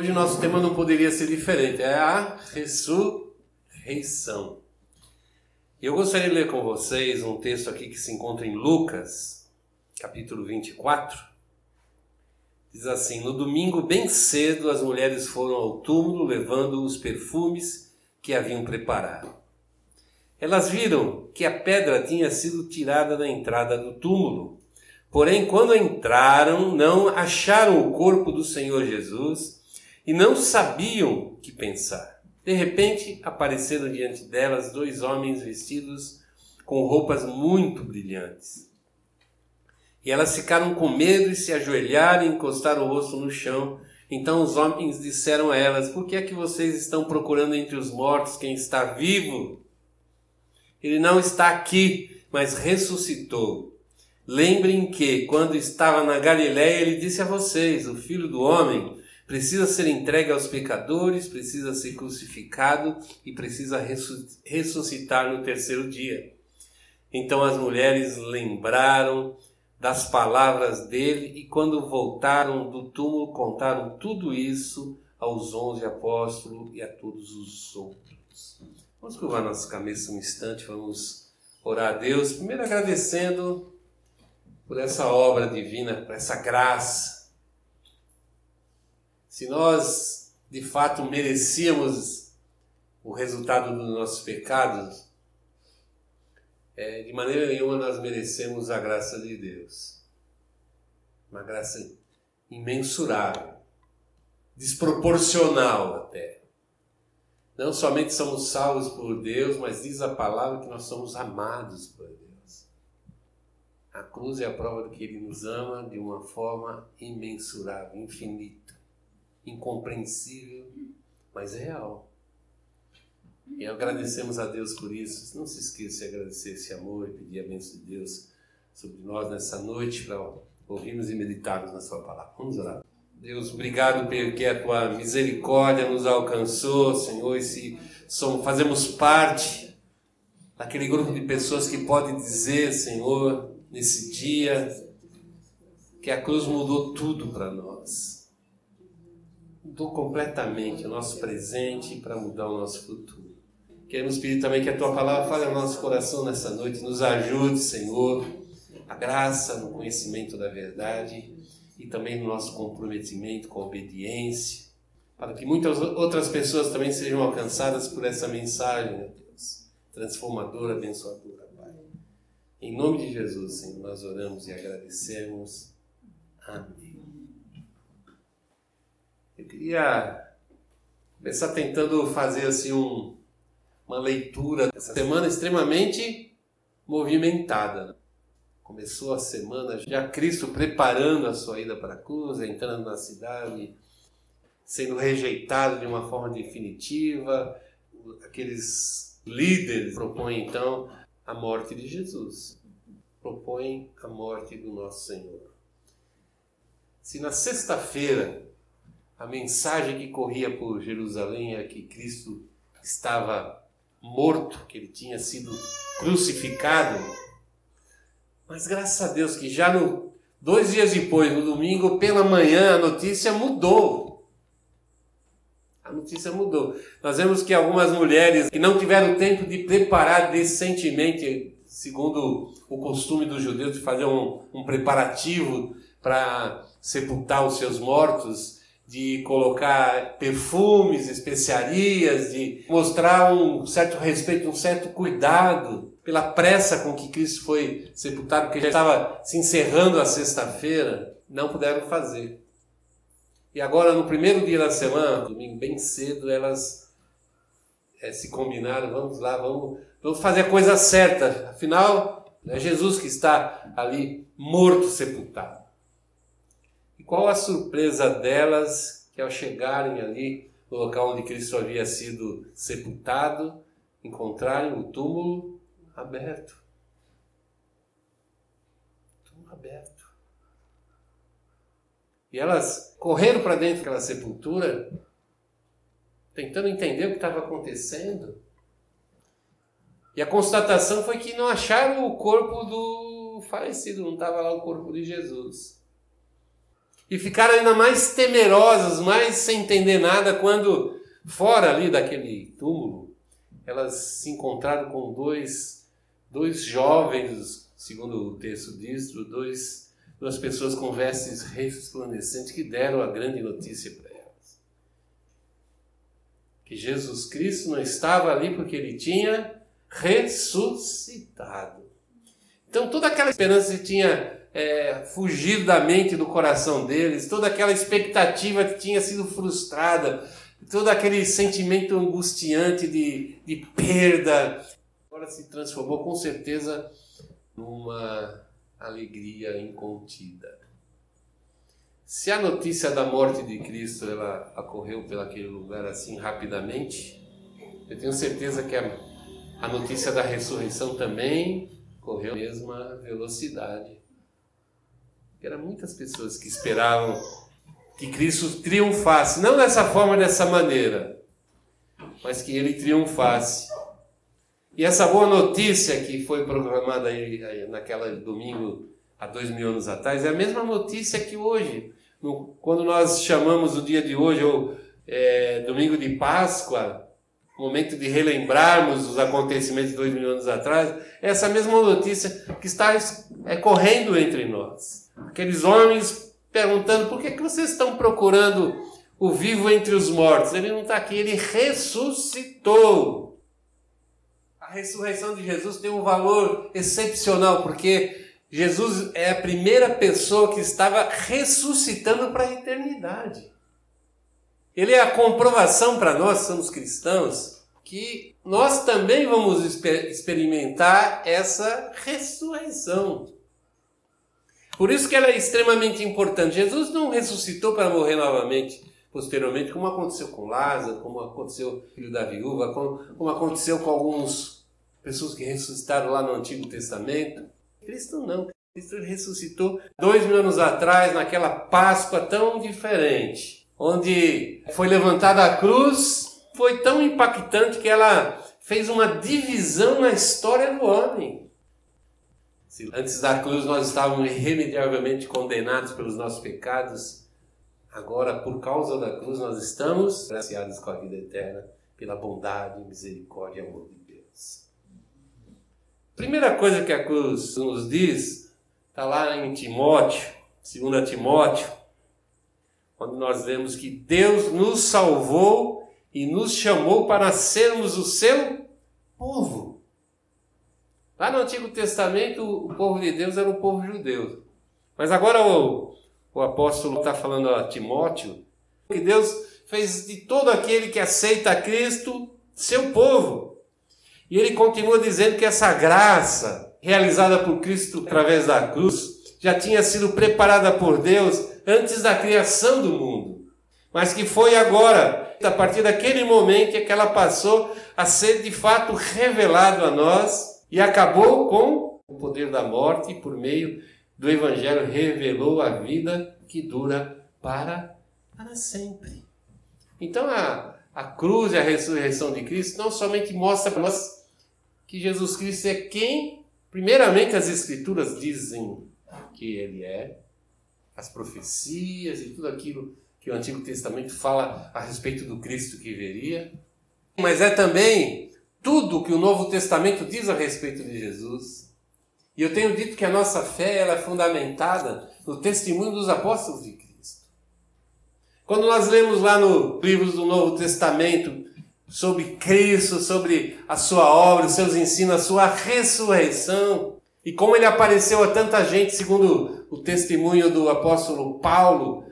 hoje o nosso tema não poderia ser diferente, é a ressurreição. Eu gostaria de ler com vocês um texto aqui que se encontra em Lucas, capítulo 24. Diz assim: No domingo, bem cedo, as mulheres foram ao túmulo levando os perfumes que haviam preparado. Elas viram que a pedra tinha sido tirada da entrada do túmulo. Porém, quando entraram, não acharam o corpo do Senhor Jesus e não sabiam que pensar. De repente, apareceram diante delas dois homens vestidos com roupas muito brilhantes. E elas ficaram com medo e se ajoelharam e encostaram o rosto no chão. Então os homens disseram a elas: Por que é que vocês estão procurando entre os mortos quem está vivo? Ele não está aqui, mas ressuscitou. Lembrem que, quando estava na Galiléia, ele disse a vocês: o filho do homem precisa ser entregue aos pecadores, precisa ser crucificado e precisa ressuscitar no terceiro dia. Então as mulheres lembraram das palavras dele e, quando voltaram do túmulo, contaram tudo isso aos onze apóstolos e a todos os outros. Vamos curvar nossa cabeça um instante, vamos orar a Deus, primeiro agradecendo por essa obra divina, por essa graça. Se nós de fato merecíamos o resultado dos nossos pecados, é, de maneira nenhuma nós merecemos a graça de Deus. Uma graça imensurável, desproporcional até. Não somente somos salvos por Deus, mas diz a palavra que nós somos amados por Deus. A cruz é a prova de que Ele nos ama de uma forma imensurável, infinita, incompreensível, mas real. E agradecemos a Deus por isso. Não se esqueça de agradecer esse amor e pedir a bênção de Deus sobre nós nessa noite para ouvirmos e meditarmos na Sua palavra. Vamos orar. Deus, obrigado porque a tua misericórdia nos alcançou, Senhor, e se somos, fazemos parte daquele grupo de pessoas que pode dizer, Senhor, nesse dia, que a cruz mudou tudo para nós. Mudou completamente o nosso presente para mudar o nosso futuro. Queremos pedir também que a tua palavra fale ao nosso coração nessa noite, nos ajude, Senhor, a graça no conhecimento da verdade e também no nosso comprometimento com a obediência, para que muitas outras pessoas também sejam alcançadas por essa mensagem, meu Deus, transformadora, abençoadora, Pai. Em nome de Jesus, Senhor, nós oramos e agradecemos. Amém. Queria começar tentando fazer assim um, uma leitura dessa semana extremamente movimentada. Começou a semana já Cristo preparando a sua ida para a cruz, entrando na cidade, sendo rejeitado de uma forma definitiva. Aqueles líderes propõem então a morte de Jesus, propõem a morte do nosso Senhor. Se na sexta-feira a mensagem que corria por Jerusalém é que Cristo estava morto, que ele tinha sido crucificado, mas graças a Deus que já no, dois dias depois, no domingo, pela manhã, a notícia mudou. A notícia mudou. Nós vemos que algumas mulheres que não tiveram tempo de preparar decentemente, segundo o costume dos judeus, de fazer um, um preparativo para sepultar os seus mortos, de colocar perfumes, especiarias, de mostrar um certo respeito, um certo cuidado pela pressa com que Cristo foi sepultado, porque já estava se encerrando a sexta-feira, não puderam fazer. E agora, no primeiro dia da semana, domingo bem cedo, elas é, se combinaram, vamos lá, vamos, vamos fazer a coisa certa. Afinal, é Jesus que está ali morto, sepultado. E qual a surpresa delas que ao chegarem ali no local onde Cristo havia sido sepultado, encontrarem o túmulo aberto. Tudo aberto. E elas correram para dentro daquela sepultura, tentando entender o que estava acontecendo. E a constatação foi que não acharam o corpo do falecido, não estava lá o corpo de Jesus. E ficaram ainda mais temerosas, mais sem entender nada, quando, fora ali daquele túmulo, elas se encontraram com dois, dois jovens, segundo o texto diz, dois, duas pessoas com vestes resplandecentes que deram a grande notícia para elas. Que Jesus Cristo não estava ali porque ele tinha ressuscitado. Então toda aquela esperança que tinha é, fugido da mente e do coração deles, toda aquela expectativa que tinha sido frustrada, todo aquele sentimento angustiante de, de perda, agora se transformou com certeza numa alegria incontida. Se a notícia da morte de Cristo ela ocorreu pelaquele lugar assim rapidamente, eu tenho certeza que a, a notícia da ressurreição também correu a mesma velocidade. Eram muitas pessoas que esperavam que Cristo triunfasse, não dessa forma, dessa maneira, mas que ele triunfasse. E essa boa notícia que foi proclamada aí naquela domingo há dois mil anos atrás é a mesma notícia que hoje, no, quando nós chamamos o dia de hoje, ou é, domingo de Páscoa, momento de relembrarmos os acontecimentos de dois mil anos atrás, é essa mesma notícia que está é, correndo entre nós. Aqueles homens perguntando por que, que vocês estão procurando o vivo entre os mortos? Ele não está aqui, ele ressuscitou. A ressurreição de Jesus tem um valor excepcional, porque Jesus é a primeira pessoa que estava ressuscitando para a eternidade. Ele é a comprovação para nós, somos cristãos, que nós também vamos experimentar essa ressurreição. Por isso que ela é extremamente importante. Jesus não ressuscitou para morrer novamente posteriormente, como aconteceu com Lázaro, como aconteceu com o filho da viúva, como, como aconteceu com algumas pessoas que ressuscitaram lá no Antigo Testamento. Cristo não. Cristo ressuscitou dois mil anos atrás, naquela Páscoa tão diferente, onde foi levantada a cruz, foi tão impactante que ela fez uma divisão na história do homem. Se antes da cruz nós estávamos irremediavelmente condenados pelos nossos pecados, agora por causa da cruz nós estamos graciados com a vida eterna pela bondade, misericórdia e amor de Deus. Primeira coisa que a cruz nos diz está lá em Timóteo, 2 Timóteo, quando nós vemos que Deus nos salvou e nos chamou para sermos o seu povo. Lá no Antigo Testamento, o povo de Deus era o povo judeu. Mas agora o, o apóstolo está falando a Timóteo que Deus fez de todo aquele que aceita Cristo seu povo. E ele continua dizendo que essa graça realizada por Cristo através da cruz já tinha sido preparada por Deus antes da criação do mundo. Mas que foi agora, a partir daquele momento, que ela passou a ser de fato revelado a nós e acabou com o poder da morte por meio do Evangelho revelou a vida que dura para, para sempre. Então a, a cruz e a ressurreição de Cristo não somente mostra para nós que Jesus Cristo é quem, primeiramente as Escrituras dizem que Ele é, as profecias e tudo aquilo que o Antigo Testamento fala a respeito do Cristo que viria, mas é também tudo que o Novo Testamento diz a respeito de Jesus. E eu tenho dito que a nossa fé ela é fundamentada no testemunho dos apóstolos de Cristo. Quando nós lemos lá no livros do Novo Testamento sobre Cristo, sobre a sua obra, os seus ensinos, a sua ressurreição, e como ele apareceu a tanta gente, segundo o testemunho do apóstolo Paulo,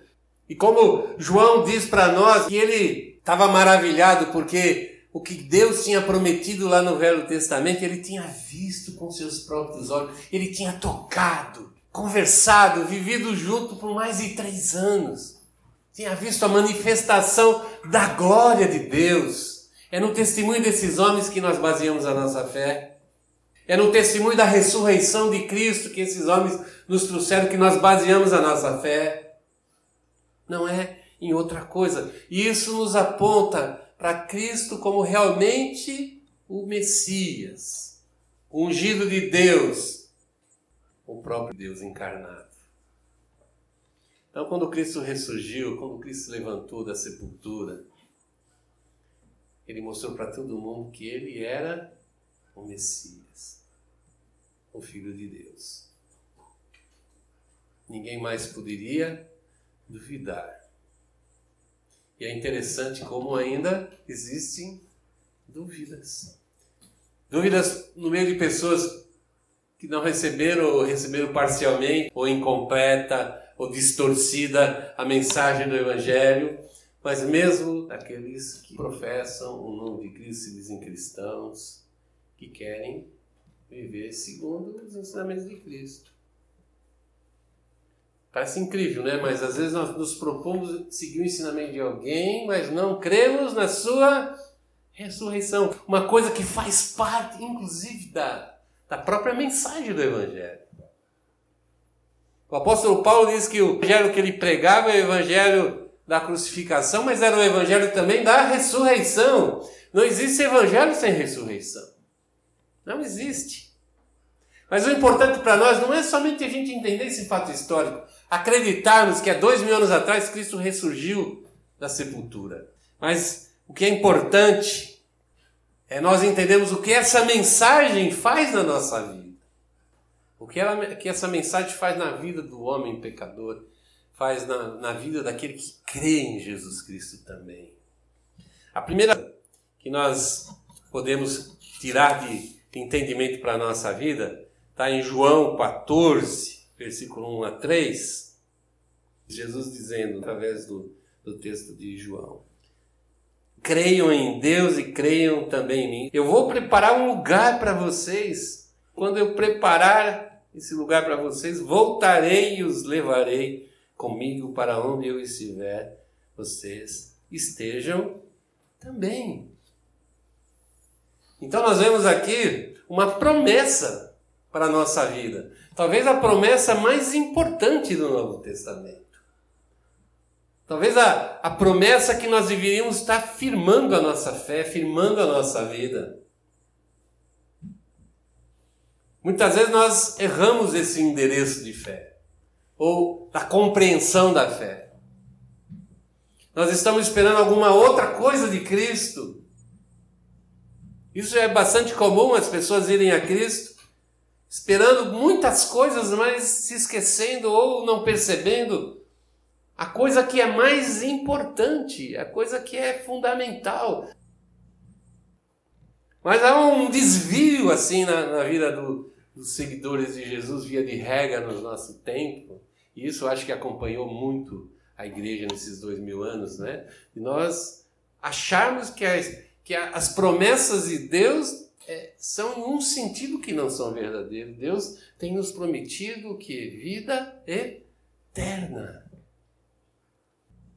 e como João diz para nós que ele estava maravilhado porque o que Deus tinha prometido lá no Velho Testamento, ele tinha visto com seus próprios olhos, ele tinha tocado, conversado, vivido junto por mais de três anos. Tinha visto a manifestação da glória de Deus. É no testemunho desses homens que nós baseamos a nossa fé. É no testemunho da ressurreição de Cristo que esses homens nos trouxeram que nós baseamos a nossa fé. Não é em outra coisa. E isso nos aponta para Cristo como realmente o Messias, o ungido de Deus, o próprio Deus encarnado. Então, quando Cristo ressurgiu, quando Cristo se levantou da sepultura, ele mostrou para todo mundo que ele era o Messias, o Filho de Deus. Ninguém mais poderia duvidar. E é interessante como ainda existem dúvidas. Dúvidas no meio de pessoas que não receberam ou receberam parcialmente, ou incompleta, ou distorcida a mensagem do Evangelho, mas mesmo aqueles que professam o nome de Cristo se dizem cristãos, que querem viver segundo os ensinamentos de Cristo. Parece incrível, né? Mas às vezes nós nos propomos seguir o ensinamento de alguém, mas não cremos na sua ressurreição. Uma coisa que faz parte, inclusive, da, da própria mensagem do Evangelho. O apóstolo Paulo diz que o evangelho que ele pregava é o evangelho da crucificação, mas era o evangelho também da ressurreição. Não existe evangelho sem ressurreição. Não existe. Mas o importante para nós não é somente a gente entender esse fato histórico, acreditarmos que há dois mil anos atrás Cristo ressurgiu da sepultura. Mas o que é importante é nós entendermos o que essa mensagem faz na nossa vida. O que, ela, que essa mensagem faz na vida do homem pecador, faz na, na vida daquele que crê em Jesus Cristo também. A primeira que nós podemos tirar de entendimento para a nossa vida está em João 14, versículo 1 a 3. Jesus dizendo, através do, do texto de João: Creiam em Deus e creiam também em mim. Eu vou preparar um lugar para vocês. Quando eu preparar esse lugar para vocês, voltarei e os levarei comigo para onde eu estiver, vocês estejam também. Então nós vemos aqui uma promessa para a nossa vida. Talvez a promessa mais importante do Novo Testamento. Talvez a, a promessa que nós deveríamos estar firmando a nossa fé, firmando a nossa vida. Muitas vezes nós erramos esse endereço de fé, ou da compreensão da fé. Nós estamos esperando alguma outra coisa de Cristo. Isso é bastante comum as pessoas irem a Cristo esperando muitas coisas, mas se esquecendo ou não percebendo a coisa que é mais importante, a coisa que é fundamental. Mas há um desvio assim na, na vida do, dos seguidores de Jesus via de regra no nosso tempo, e isso eu acho que acompanhou muito a igreja nesses dois mil anos, né? E nós acharmos que as, que as promessas de Deus é, são em um sentido que não são verdadeiros. Deus tem nos prometido que vida eterna.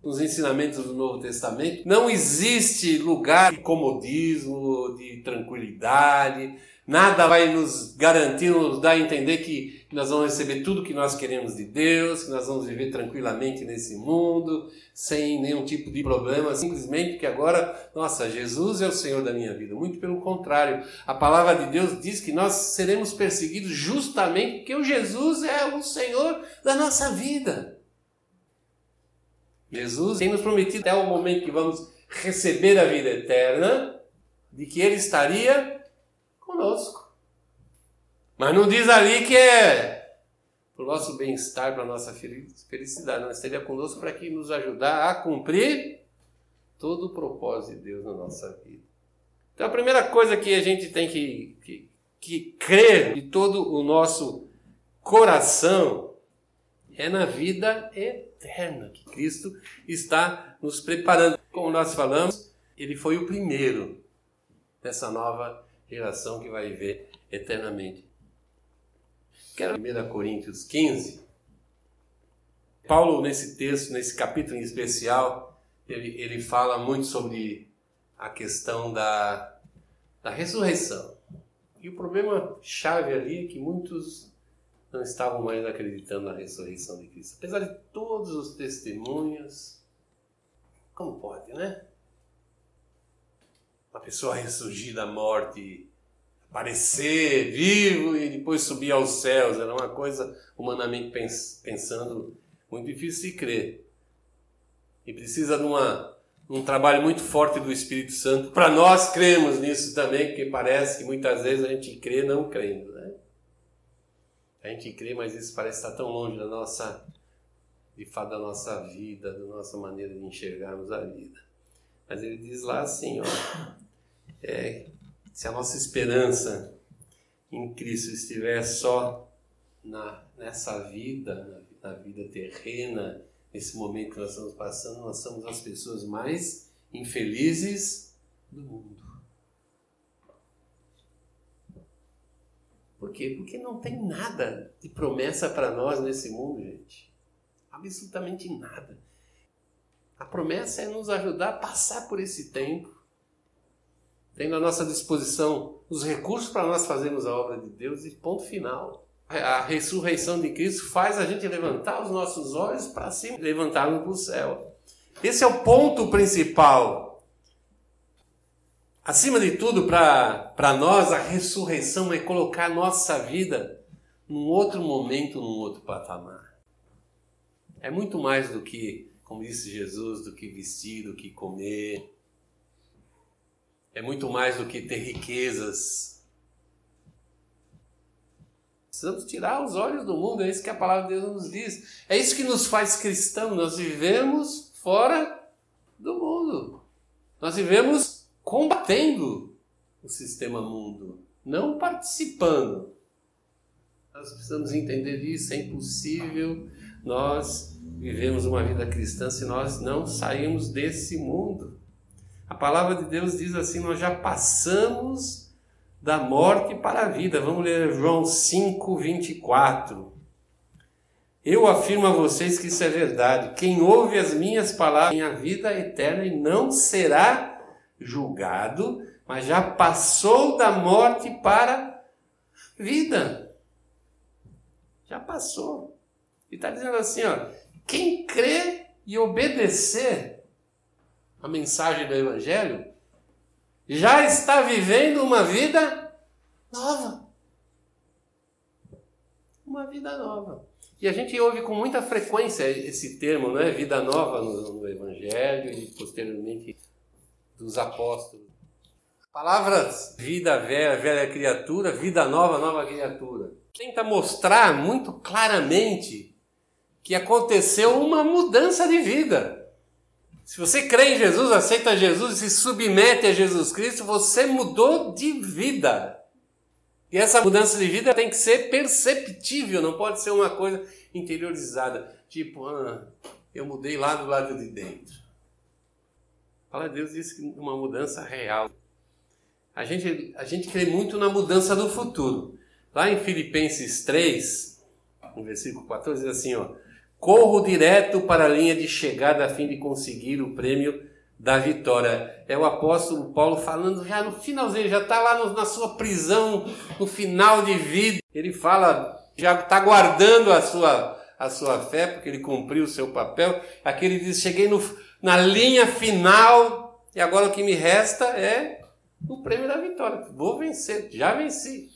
Nos ensinamentos do Novo Testamento não existe lugar de comodismo, de tranquilidade, Nada vai nos garantir, nos dar a entender que nós vamos receber tudo que nós queremos de Deus, que nós vamos viver tranquilamente nesse mundo, sem nenhum tipo de problema, simplesmente que agora, nossa, Jesus é o Senhor da minha vida. Muito pelo contrário, a palavra de Deus diz que nós seremos perseguidos justamente porque o Jesus é o Senhor da nossa vida. Jesus tem nos prometido até o momento que vamos receber a vida eterna, de que Ele estaria conosco. Mas não diz ali que é para o nosso bem-estar, para a nossa felicidade. Não estaria conosco para que nos ajudar a cumprir todo o propósito de Deus na nossa vida. Então a primeira coisa que a gente tem que, que, que crer de todo o nosso coração é na vida eterna que Cristo está nos preparando. Como nós falamos, ele foi o primeiro dessa nova geração que vai viver eternamente. Quero 1 Coríntios 15. Paulo, nesse texto, nesse capítulo em especial, ele, ele fala muito sobre a questão da, da ressurreição. E o problema chave ali é que muitos não estavam mais acreditando na ressurreição de Cristo. Apesar de todos os testemunhos, como pode, né? Uma pessoa ressurgir da morte, aparecer vivo e depois subir aos céus. Era uma coisa, humanamente pensando, muito difícil de crer. E precisa de uma, um trabalho muito forte do Espírito Santo para nós cremos nisso também, porque parece que muitas vezes a gente crê não crendo, né? A gente crê, mas isso parece estar tão longe da nossa, de fato, da nossa vida, da nossa maneira de enxergarmos a vida. Mas ele diz lá assim, ó, é, se a nossa esperança em Cristo estiver só na, nessa vida, na, na vida terrena, nesse momento que nós estamos passando, nós somos as pessoas mais infelizes do mundo. Por quê? Porque não tem nada de promessa para nós nesse mundo, gente. Absolutamente nada. A promessa é nos ajudar a passar por esse tempo, tendo à nossa disposição os recursos para nós fazermos a obra de Deus e ponto final. A ressurreição de Cristo faz a gente levantar os nossos olhos para cima, levantarmos para o céu. Esse é o ponto principal. Acima de tudo, para nós, a ressurreição é colocar a nossa vida num outro momento, num outro patamar. É muito mais do que, como disse Jesus, do que vestir, do que comer. É muito mais do que ter riquezas, Precisamos tirar os olhos do mundo, é isso que a palavra de Deus nos diz. É isso que nos faz cristãos. Nós vivemos fora do mundo. Nós vivemos combatendo o sistema mundo, não participando. Nós precisamos entender isso, é impossível nós vivemos uma vida cristã se nós não sairmos desse mundo. A palavra de Deus diz assim: nós já passamos da morte para a vida. Vamos ler João 5, 24. Eu afirmo a vocês que isso é verdade. Quem ouve as minhas palavras tem a vida eterna e não será julgado, mas já passou da morte para a vida. Já passou. E está dizendo assim, ó, quem crê e obedecer a mensagem do Evangelho já está vivendo uma vida nova. Uma vida nova. E a gente ouve com muita frequência esse termo, não é? Vida nova no, no Evangelho e posteriormente dos apóstolos. Palavras vida velha, velha criatura, vida nova, nova criatura. Tenta mostrar muito claramente que aconteceu uma mudança de vida. Se você crê em Jesus, aceita Jesus e se submete a Jesus Cristo, você mudou de vida. E essa mudança de vida tem que ser perceptível, não pode ser uma coisa interiorizada. Tipo, ah, eu mudei lá do lado de dentro. Fala Deus diz que uma mudança real. A gente, a gente crê muito na mudança do futuro. Lá em Filipenses 3, no versículo 14, diz assim, ó. Corro direto para a linha de chegada a fim de conseguir o prêmio da vitória. É o apóstolo Paulo falando já no finalzinho, já está lá no, na sua prisão, no final de vida. Ele fala, já está guardando a sua, a sua fé, porque ele cumpriu o seu papel. Aqui ele diz: Cheguei no, na linha final e agora o que me resta é o prêmio da vitória. Vou vencer, já venci.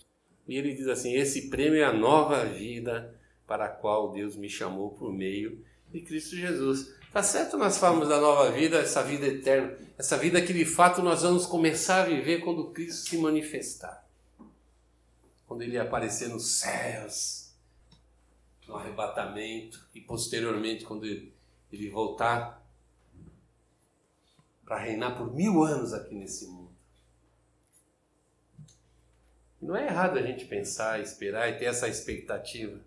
E ele diz assim: Esse prêmio é a nova vida para a qual Deus me chamou por meio de Cristo Jesus. Tá certo nós falamos da nova vida, essa vida eterna, essa vida que de fato nós vamos começar a viver quando Cristo se manifestar. Quando ele aparecer nos céus, no arrebatamento e posteriormente quando ele voltar para reinar por mil anos aqui nesse mundo. Não é errado a gente pensar, esperar e ter essa expectativa.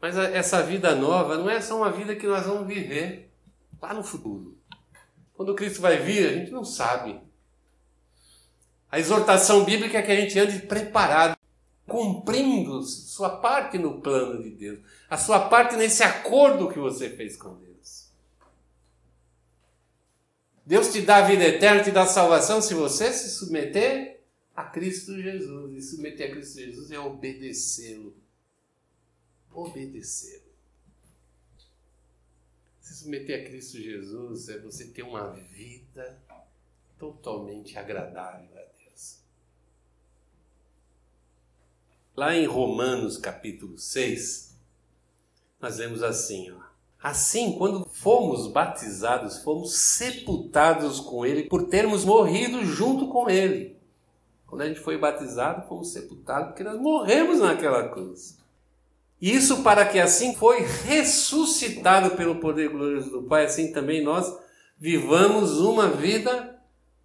Mas essa vida nova não é só uma vida que nós vamos viver lá no futuro. Quando Cristo vai vir, a gente não sabe. A exortação bíblica é que a gente ande preparado, cumprindo sua parte no plano de Deus, a sua parte nesse acordo que você fez com Deus. Deus te dá a vida eterna, te dá a salvação se você se submeter a Cristo Jesus. E submeter a Cristo Jesus é obedecê-lo obedecer. Se submeter a Cristo Jesus é você ter uma vida totalmente agradável a Deus. Lá em Romanos capítulo 6, nós vemos assim, ó, Assim, quando fomos batizados, fomos sepultados com Ele por termos morrido junto com Ele. Quando a gente foi batizado, fomos sepultados porque nós morremos naquela cruz. Isso para que assim foi ressuscitado pelo poder glorioso do Pai, assim também nós vivamos uma vida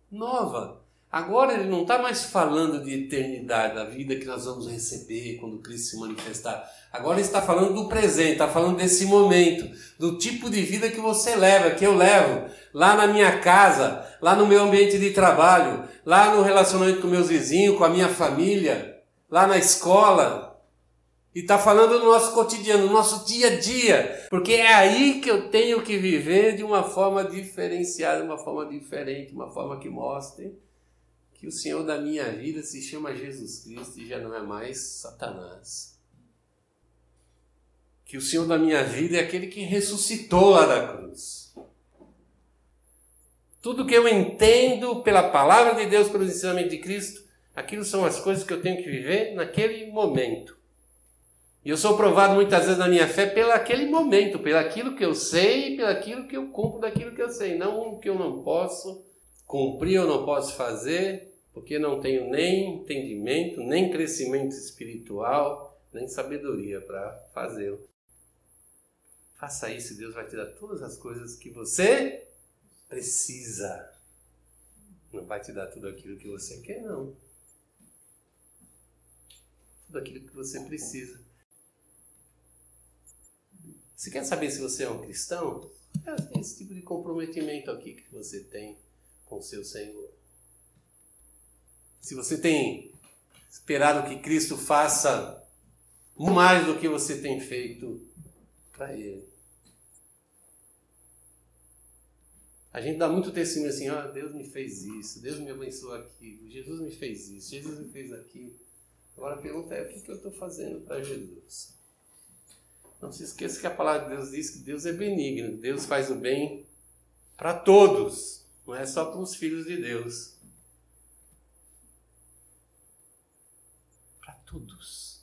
nova. Agora ele não está mais falando de eternidade, da vida que nós vamos receber quando Cristo se manifestar. Agora ele está falando do presente, está falando desse momento, do tipo de vida que você leva, que eu levo, lá na minha casa, lá no meu ambiente de trabalho, lá no relacionamento com meus vizinhos, com a minha família, lá na escola. E está falando do nosso cotidiano, do nosso dia a dia, porque é aí que eu tenho que viver de uma forma diferenciada, uma forma diferente, uma forma que mostre que o Senhor da minha vida se chama Jesus Cristo e já não é mais Satanás. Que o Senhor da minha vida é aquele que ressuscitou lá da cruz. Tudo que eu entendo pela palavra de Deus, pelo ensinamento de Cristo, aquilo são as coisas que eu tenho que viver naquele momento. E eu sou provado muitas vezes na minha fé pelo aquele momento, pelo aquilo que eu sei, pelo aquilo que eu cumpro daquilo que eu sei, não o que eu não posso cumprir ou não posso fazer, porque não tenho nem entendimento, nem crescimento espiritual, nem sabedoria para fazê-lo. Faça isso e Deus vai te dar todas as coisas que você precisa. Não vai te dar tudo aquilo que você quer, não. Tudo aquilo que você precisa. Você quer saber se você é um cristão? É esse tipo de comprometimento aqui que você tem com o seu Senhor se você tem esperado que Cristo faça mais do que você tem feito para Ele. A gente dá muito testemunho assim, ah, Deus me fez isso, Deus me abençoou aqui, Jesus me fez isso, Jesus me fez aquilo. Agora a pergunta é, o que eu estou fazendo para Jesus? Não se esqueça que a palavra de Deus diz que Deus é benigno, Deus faz o bem para todos, não é só para os filhos de Deus. todos.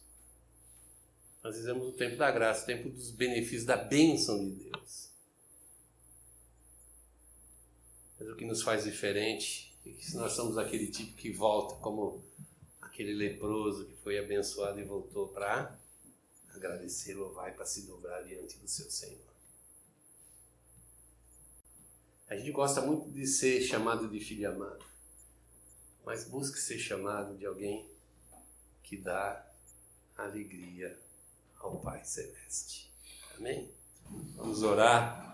Nós vivemos o tempo da graça, o tempo dos benefícios, da bênção de Deus. Mas o que nos faz diferente é que nós somos aquele tipo que volta como aquele leproso que foi abençoado e voltou para agradecer, louvar para se dobrar diante do seu Senhor. A gente gosta muito de ser chamado de filho amado, mas busque ser chamado de alguém que dá alegria ao Pai Celeste. Amém? Vamos orar.